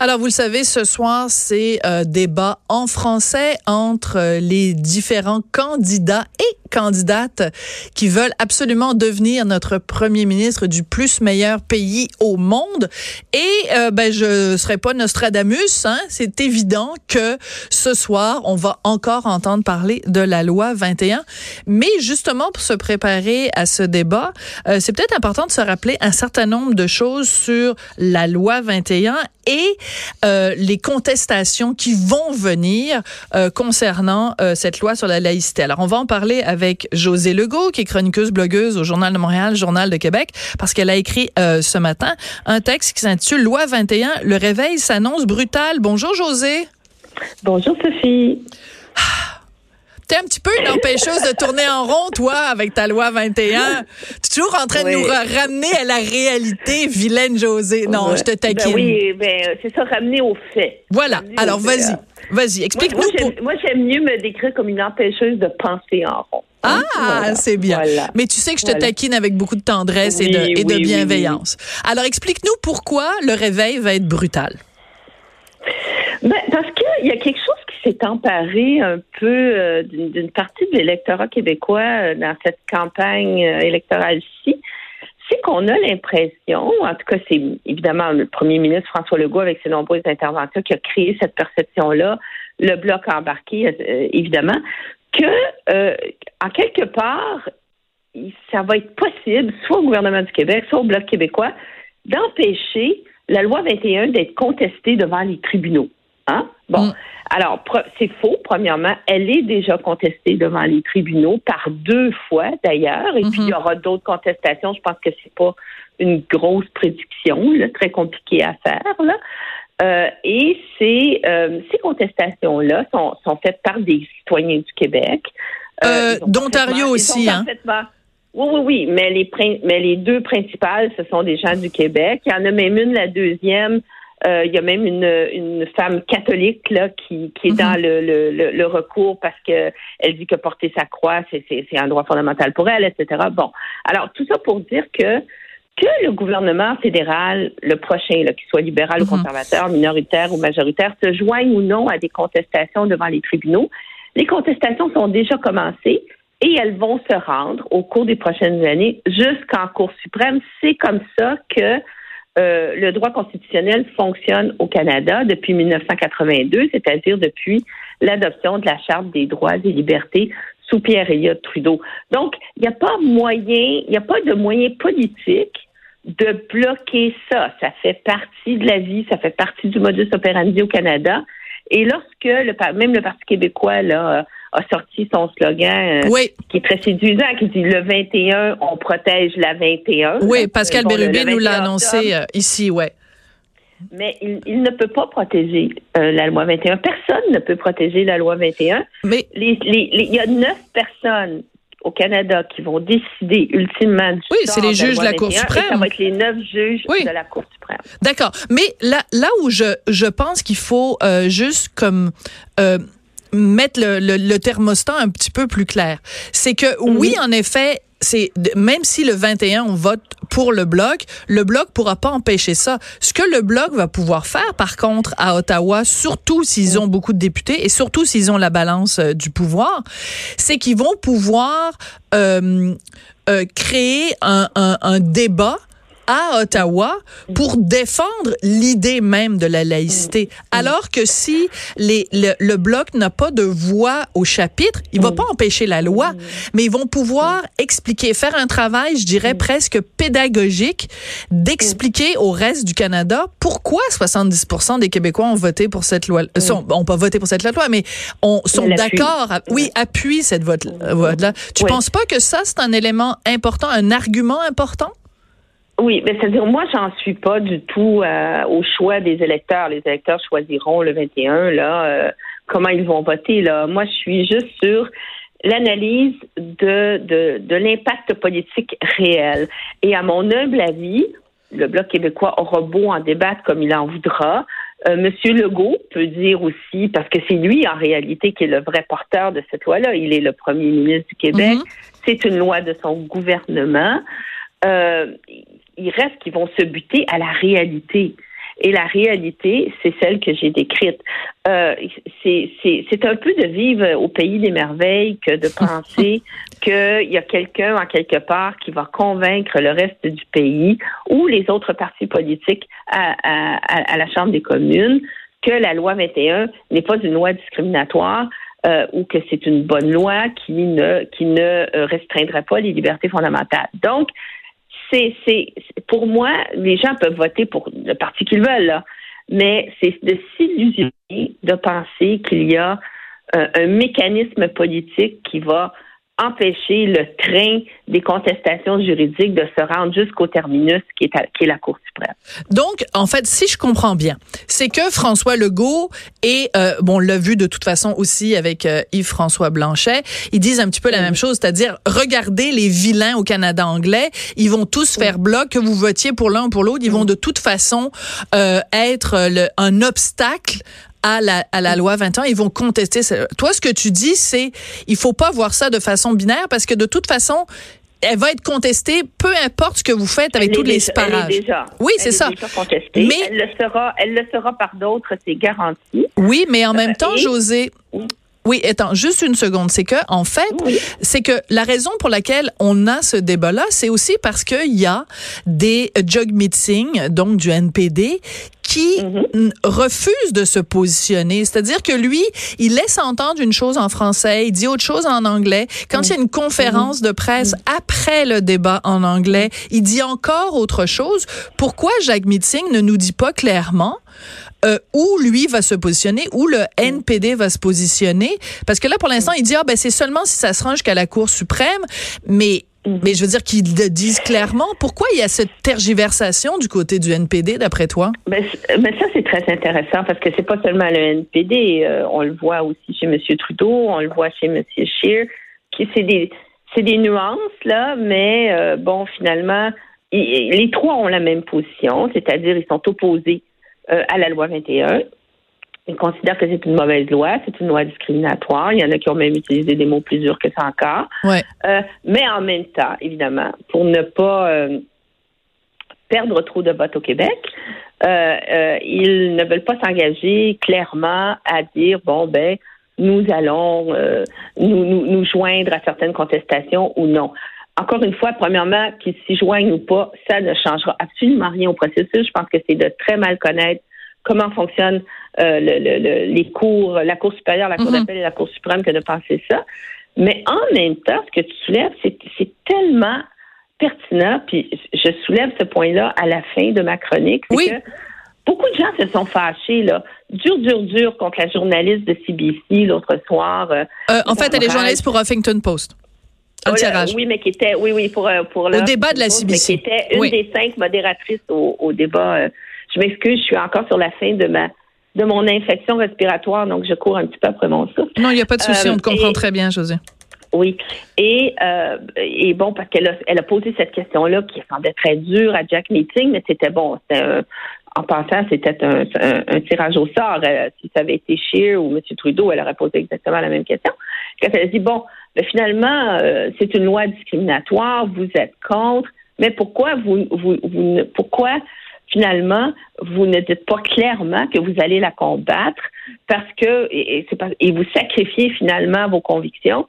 Alors, vous le savez, ce soir, c'est euh, débat en français entre euh, les différents candidats et candidates qui veulent absolument devenir notre premier ministre du plus meilleur pays au monde. Et euh, ben, je serai pas Nostradamus, hein? c'est évident que ce soir, on va encore entendre parler de la loi 21. Mais justement, pour se préparer à ce débat, euh, c'est peut-être important de se rappeler un certain nombre de choses sur la loi 21 et euh, les contestations qui vont venir euh, concernant cette loi sur la laïcité. Alors, on va en parler avec José Legault, qui est chroniqueuse, blogueuse au Journal de Montréal, Journal de Québec, parce qu'elle a écrit ce matin un texte qui s'intitule Loi 21, le réveil s'annonce brutal. Bonjour, José. Bonjour, Sophie. T'es un petit peu une empêcheuse de tourner en rond, toi, avec ta loi 21. Tu es toujours en train de nous ramener à la réalité, vilaine José. Non, je te ben taquine. oui, ben, c'est ça, ramener aux faits. Voilà. Alors, vas-y. Vas-y, explique-nous. Moi, j'aime mieux me décrire comme une empêcheuse de penser en rond. Ah, c'est bien. Mais tu sais que je te taquine avec beaucoup de tendresse et de, et de bienveillance. Alors, explique-nous pourquoi le réveil va être brutal. Ben, parce qu'il y a quelque chose s'est emparé un peu euh, d'une partie de l'électorat québécois euh, dans cette campagne euh, électorale-ci, c'est qu'on a l'impression, en tout cas c'est évidemment le premier ministre François Legault avec ses nombreuses interventions qui a créé cette perception-là, le bloc embarqué évidemment, que en quelque part, ça va être possible, soit au gouvernement du Québec, soit au bloc québécois, d'empêcher la loi 21 d'être contestée devant les tribunaux. Hein? Bon. Mm. Alors, c'est faux, premièrement. Elle est déjà contestée devant les tribunaux par deux fois, d'ailleurs. Et puis, il y mm-hmm. aura d'autres contestations. Je pense que c'est pas une grosse prédiction, là, très compliquée à faire. Là. Euh, et ces, euh, ces contestations-là sont, sont faites par des citoyens du Québec. Euh, D'Ontario aussi, hein? Oui, oui, oui, mais les, mais les deux principales, ce sont des gens du Québec. Il y en a même une, la deuxième, euh, il y a même une, une femme catholique là qui, qui est mhm. dans le, le, le, recours parce que elle dit que porter sa croix c'est, c'est, c'est un droit fondamental pour elle, etc. Bon, alors tout ça pour dire que que le gouvernement fédéral, le prochain, là, qu'il soit libéral ou mhm. conservateur, minoritaire ou majoritaire, se joigne ou non à des contestations devant les tribunaux. Les contestations sont déjà commencées et elles vont se rendre au cours des prochaines années jusqu'en Cour suprême. C'est comme ça que euh, le droit constitutionnel fonctionne au Canada depuis 1982, c'est-à-dire depuis l'adoption de la Charte des droits et libertés sous Pierre Elliott Trudeau. Donc, il n'y a pas moyen, il n'y a pas de moyen politique de bloquer ça. Ça fait partie de la vie, ça fait partie du modus operandi au Canada. Et lorsque le, même le Parti québécois là, a sorti son slogan euh, qui est très séduisant, qui dit le 21, on protège la 21. Oui, Pascal Bérubé nous l'a annoncé euh, ici, ouais. Mais il, ne peut pas protéger euh, la loi 21. Personne ne peut protéger la loi 21. Mais il y a neuf personnes au Canada qui vont décider ultimement du Oui, c'est les juges de la Cour suprême. ça va être les neuf juges de la Cour suprême. D'accord. Mais là, là où je, je pense qu'il faut juste comme mettre le, le, thermostat un petit peu plus clair. C'est que oui, en effet, c'est même si le 21 on vote pour le bloc, le bloc pourra pas empêcher ça. Ce que le bloc va pouvoir faire par contre à Ottawa, surtout s'ils ont beaucoup de députés et surtout s'ils ont la balance euh, du pouvoir, c'est qu'ils vont pouvoir euh, euh, créer un, un, un débat à Ottawa pour défendre l'idée même de la laïcité. Alors que si les, le, bloc n'a pas de voix au chapitre, il va pas empêcher la loi, mais ils vont pouvoir expliquer, faire un travail, je dirais presque pédagogique, d'expliquer au reste du Canada pourquoi 70% des Québécois ont voté pour cette loi, sont, ont pas voté pour cette loi, mais on, sont d'accord, oui, appuient cette vote-là. Tu penses pas que ça, c'est un élément important, un argument important? Oui, mais c'est-à-dire, moi, j'en suis pas du tout euh, au choix des électeurs. Les électeurs choisiront le 21, là, euh, comment ils vont voter, là. Moi, je suis juste sur l'analyse de, de, de l'impact politique réel. Et à mon humble avis, le Bloc québécois aura beau en débattre comme il en voudra. Euh, Monsieur Legault peut dire aussi, parce que c'est lui en réalité qui est le vrai porteur de cette loi-là, il est le premier ministre du Québec, mm-hmm. c'est une loi de son gouvernement. Euh, il reste qu'ils vont se buter à la réalité. Et la réalité, c'est celle que j'ai décrite. Euh, c'est un peu de vivre au pays des merveilles que de penser qu'il y a quelqu'un en quelque part qui va convaincre le reste du pays ou les autres partis politiques à, à, à la Chambre des communes que la loi 21 n'est pas une loi discriminatoire, euh, ou que c'est une bonne loi qui ne qui ne euh, restreindrait pas les libertés fondamentales. Donc, c'est c'est pour moi, les gens peuvent voter pour le parti qu'ils veulent, là, mais c'est de s'illusionner de penser qu'il y a euh, un mécanisme politique qui va empêcher le train des contestations juridiques de se rendre jusqu'au terminus qui est, qui est la Cour suprême. Donc, en fait, si je comprends bien, c'est que François Legault et, euh, bon, on l'a vu de toute façon aussi avec euh, Yves-François Blanchet, ils disent un petit peu la même chose, c'est-à-dire, regardez les vilains au Canada anglais, ils vont tous faire bloc, que vous votiez pour l'un ou pour l'autre, ils vont de toute façon euh, être un obstacle à la, à la loi 21, ils vont contester. Toi, ce que tu dis, c'est il faut pas voir ça de façon binaire parce que de toute façon, elle va être contestée, peu importe ce que vous faites avec tous les parages. Oui, c'est ça. Mais elle le sera, elle le sera par d'autres, c'est garanti. Oui, mais en même temps, José. Oui, attends, juste une seconde. C'est que, en fait, c'est que la raison pour laquelle on a ce débat-là, c'est aussi parce qu'il y a des jug meetings, donc du NPD, qui mhm. refuse de se positionner. C'est-à-dire que lui, il laisse entendre une chose en français, il dit autre chose en anglais. Quand il y a une conférence de presse mhm. après le débat en anglais, il dit encore autre chose. Pourquoi Jacques Meeting ne nous dit pas clairement euh, où lui va se positionner, où le NPD va se positionner. Parce que là, pour l'instant, il dit, ah, ben, c'est seulement si ça se rend jusqu'à la Cour suprême. Mais. Mais je veux dire qu'ils le disent clairement. Pourquoi il y a cette tergiversation du côté du NPD, d'après toi? Mais, ben, ben, ça, c'est très intéressant parce que c'est pas seulement le NPD. Euh, on le voit aussi chez M. Trudeau, on le voit chez M. Scheer. C'est des, des nuances, là, mais euh, bon, finalement, les trois ont la même position, c'est-à-dire ils sont opposés euh, à la loi 21. Ils considèrent que c'est une mauvaise loi, c'est une loi discriminatoire. Il y en a qui ont même utilisé des mots plus durs que ça encore. Ouais. Euh, mais en même temps, évidemment, pour ne pas euh, perdre trop de votes au Québec, ils ne veulent pas s'engager clairement à dire bon ben nous allons nous, nous, nous joindre à certaines contestations ou non encore une fois, premièrement, qu'ils s'y joignent ou pas, ça ne changera absolument rien au processus. Je pense que c'est de très mal connaître comment fonctionnent euh, le, les cours, la Cour supérieure, la Cour mhm. d'appel et la Cour suprême que de penser ça. Mais en même temps, ce que tu soulèves, c'est tellement pertinent, puis je soulève ce point-là à la fin de ma chronique, oui. que beaucoup de gens se sont fâchés, là, dur, dur, dur contre la journaliste de CBC l'autre soir. Euh, euh, en fait, elle est journaliste pour Huffington Post. Un tirage. Oui, mais qui était, oui, oui, pour, pour le. Au débat de la CBC. Mais qui était une des cinq modératrices au, au débat je m'excuse, je suis encore sur la fin de ma de mon infection respiratoire, donc je cours un petit peu après mon souffle. Non, il n'y a pas de souci, on te euh, comprend très bien, José. Oui. Et, euh, et bon, parce qu'elle a, elle a posé cette question-là qui semblait très dure à Jack Meeting, mais c'était bon. en passant, c'était un, tirage au sort. Euh, si ça avait été Scheer ou M. Trudeau, elle aurait posé exactement la même question. Quand elle a dit, bon, mais finalement, c'est une loi discriminatoire, vous êtes contre, mais pourquoi vous, vous, vous pourquoi finalement, vous ne dites pas clairement que vous allez la combattre? Parce que et, et vous sacrifiez finalement vos convictions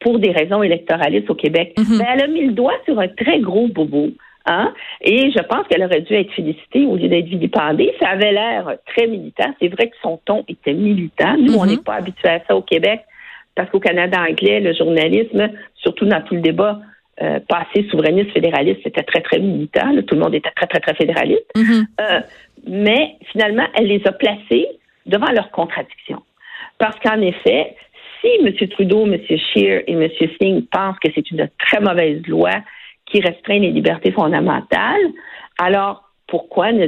pour des raisons électoralistes au Québec. Mhm. ben, elle a mis le doigt sur un très gros bobo. Hein? Et je pense qu'elle aurait dû être félicitée au lieu d'être vilipendée. Ça avait l'air très militant. C'est vrai que son ton était militant. Nous, on mhm. n'est pas habitués à ça au Québec parce qu'au Canada anglais, le journalisme, surtout dans tout le débat euh, passé souverainiste, fédéraliste, c'était très, très militant. tout le monde était très, très, très fédéraliste. Mm-hmm. Euh, mais finalement, elle les a placés devant leurs contradictions. Parce qu'en effet, si M. Trudeau, M. Scheer et M. Singh pensent que c'est une très mauvaise loi qui restreint les libertés fondamentales, alors pourquoi ne,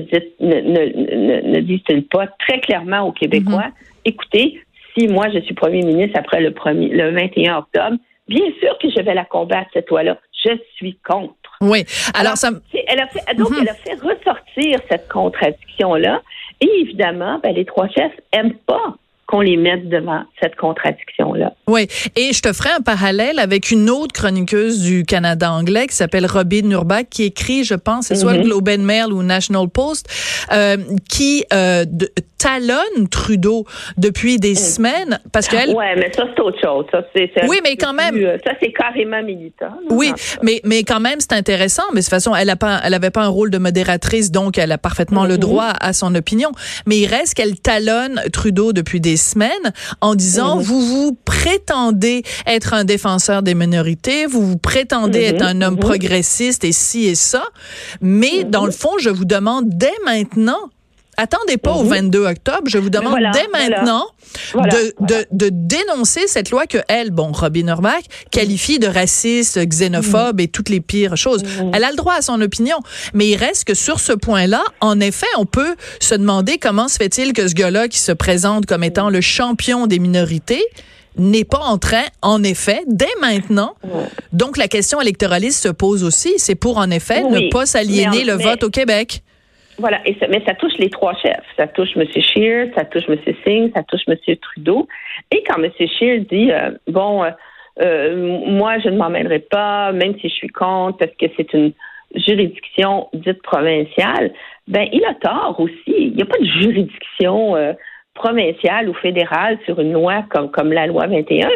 disent-ils pas très clairement aux Québécois, mm-hmm. écoutez, si moi je suis premier ministre après le, premier, le 21 octobre, Bien sûr que je vais la combattre, cette loi-là. Je suis contre. Oui. Alors, ça. Elle a fait, donc, mhm. elle a fait ressortir cette contradiction-là. Et évidemment, ben, les trois chefs n'aiment pas qu'on les mette devant cette contradiction-là. Oui, et je te ferai un parallèle avec une autre chroniqueuse du Canada anglais qui s'appelle Robin Nurbach, qui écrit, je pense, c'est soit le mm-hmm. Globe and Mail ou National Post, euh, qui euh, talonne Trudeau depuis des mm. semaines parce qu'elle. Ouais, mais ça c'est autre chose. Ça, oui, mais quand même. Euh, ça c'est carrément militant. oui, mais mais quand même c'est intéressant. Mais de toute façon, elle a pas, un rôle de modératrice, donc elle a parfaitement le mm-hmm. droit à son opinion. Mais il reste qu'elle talonne Trudeau depuis des semaines en disant mm-hmm. vous vous prétendez être un défenseur des minorités, vous vous prétendez être un homme progressiste et ci et ça, mais dans le fond, je vous demande dès maintenant Attendez pas au 22 mhm. octobre. Je vous demande dès maintenant de, de, dénoncer cette loi que elle, bon, Robin Orbach, qualifie de raciste, xénophobe mhm. et toutes les pires choses. Mhm. Elle a le droit à son opinion. Mais il reste que sur ce point-là, en effet, on peut se demander comment se fait-il que ce gars-là qui se présente comme étant le champion des minorités, n'est pas en train, en effet, dès maintenant. Donc, la question électoraliste se pose aussi. C'est pour, en effet, ne pas s'aliéner le vote au Québec. Voilà, et ça, mais ça touche les trois chefs. Ça touche M. Scheer, ça touche M. Singh, ça touche M. Trudeau. Et quand M. Scheer dit, euh, bon, euh, euh, moi, je ne m'en mêlerai pas, même si je suis contre, parce que c'est une juridiction dite provinciale, ben il a tort aussi. Il n'y a pas de juridiction provinciale ou fédérale sur une loi comme, comme la loi 21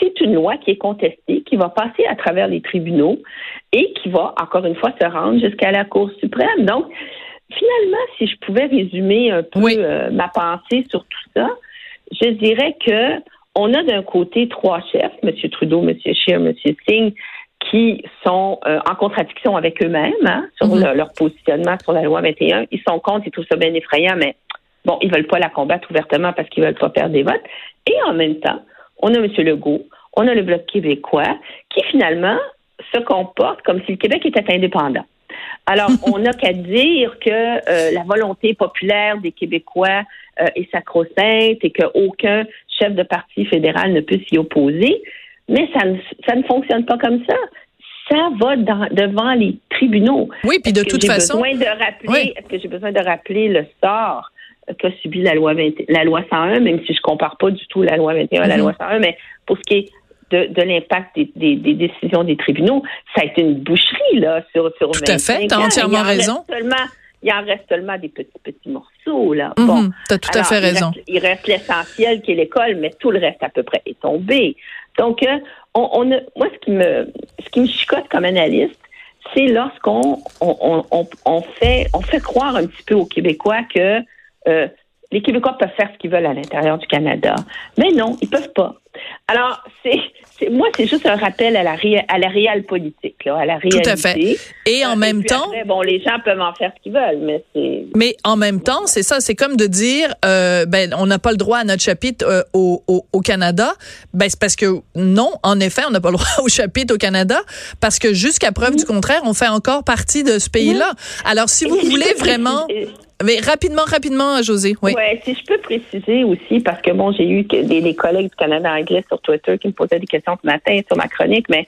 c'est une loi qui est contestée, qui va passer à travers les tribunaux et qui va, encore une fois, se rendre jusqu'à la Cour suprême. Donc, finalement, si je pouvais résumer un peu euh, ma pensée sur tout ça, je dirais que on a d'un côté trois chefs, M. Trudeau, M. Scheer, M. Singh, qui sont euh, en contradiction avec eux-mêmes hein, sur mhm. leur positionnement sur la loi 21. Ils sont contre, ils trouvent ça bien effrayant, mais bon, ils veulent pas la combattre ouvertement parce qu'ils veulent pas perdre des votes. Et en même temps, on a M. Legault, on a le Bloc québécois, qui finalement se comporte comme si le Québec était indépendant. Alors, on n'a qu'à dire que euh, la volonté populaire des Québécois euh, est sacro-sainte et qu'aucun chef de parti fédéral ne peut s'y opposer, mais ça ne, ça ne fonctionne pas comme ça. Ça va devant les tribunaux. Oui, puis de toute façon. De rappeler, Est-ce que j'ai besoin de rappeler le sort qu'a subi la loi, 20, la loi 101, même si je compare pas du tout la loi 21 à la mhm. loi 101, mais pour ce qui est de, l'impact des, décisions des tribunaux. Ça a été une boucherie, là, sur, sur Tout à fait, tu as entièrement raison. il en reste seulement des petits, petits morceaux, là. Mhm, bon. Tu as tout à fait raison. Il reste, l'essentiel qui est l'école, mais tout le reste, à peu près, est tombé. Donc, euh, on, moi, ce qui me, ce qui me chicote comme analyste, c'est lorsqu'on on, fait, on fait croire un petit peu aux Québécois que euh, les Québécois peuvent faire ce qu'ils veulent à l'intérieur du Canada. Mais non, ils peuvent pas. Alors, c'est, moi, c'est juste un rappel à la, à la réelle politique, là, à la réalité. Tout à fait. Et en euh, même temps. bon, les gens peuvent en faire ce qu'ils veulent, mais c'est. Mais en même temps, c'est ça, c'est comme de dire, euh, ben, on n'a pas le droit à notre chapitre euh, au, au, au, Canada. Ben, c'est parce que non, en effet, on n'a pas le droit au chapitre au Canada, parce que jusqu'à preuve du contraire, on fait encore partie de ce pays-là. Alors, si vous voulez vraiment. Mais rapidement, rapidement, José. Oui. Ouais, si je peux préciser aussi, parce que bon, j'ai eu des, collègues du Canada anglais sur Twitter qui me posaient des questions ce matin sur ma chronique, mais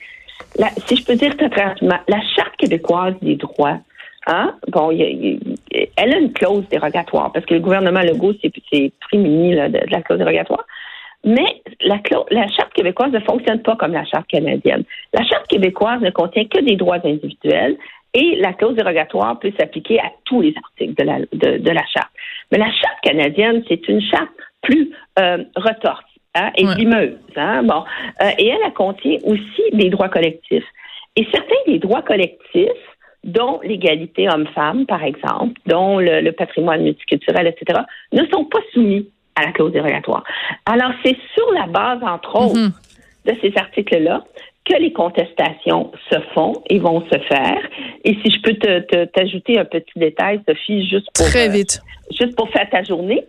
si je peux dire très rapidement, la Charte québécoise des droits, hein, bon, elle a une clause dérogatoire, parce que le gouvernement Legault s'est prémuni de, de la clause dérogatoire. Mais la, la Charte québécoise ne fonctionne pas comme la Charte canadienne. La Charte québécoise ne contient que des droits individuels et la clause dérogatoire peut s'appliquer à tous les articles de la, de, la charte. Mais la charte canadienne, c'est une charte plus euh, retorse hein, et limeuse. Hein, bon, euh, et elle, elle contient aussi des droits collectifs. Et certains des droits collectifs, dont l'égalité homme-femme, par exemple, dont le, patrimoine multiculturel, etc., ne sont pas soumis à la clause dérogatoire. Alors, c'est sur la base, entre autres, mm-hmm. de ces articles-là que les contestations se font et vont se faire. Et si je peux te, t'ajouter un petit détail, Sophie, juste pour très euh, vite, juste pour faire ta journée,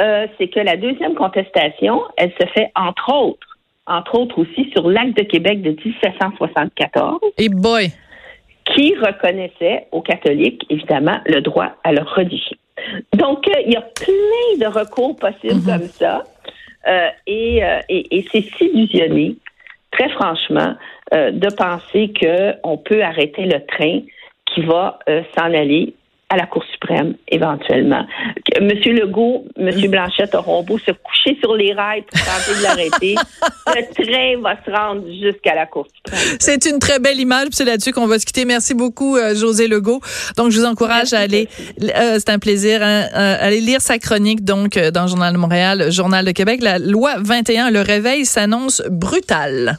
euh, c'est que la deuxième contestation, elle se fait entre autres, entre autres aussi sur l'acte de Québec de 1774. Et boy, qui reconnaissait aux catholiques évidemment le droit à leur religion. Donc euh, il y a plein de recours possibles mm-hmm. comme ça. et, et, et c'est s'illusionner très franchement, euh, de penser qu'on peut arrêter le train qui va euh, s'en aller à la Cour suprême, éventuellement. Monsieur Legault, Monsieur Blanchette auront beau se coucher sur les rails pour tenter de l'arrêter. le train va se rendre jusqu'à la Cour suprême. C'est une très belle image, c'est là-dessus qu'on va se quitter. Merci beaucoup, euh, José Legault. Donc, je vous encourage à aller, euh, c'est un plaisir, hein, euh, aller lire sa chronique, donc, dans le Journal de Montréal, Journal de Québec. La loi 21, le réveil s'annonce brutal.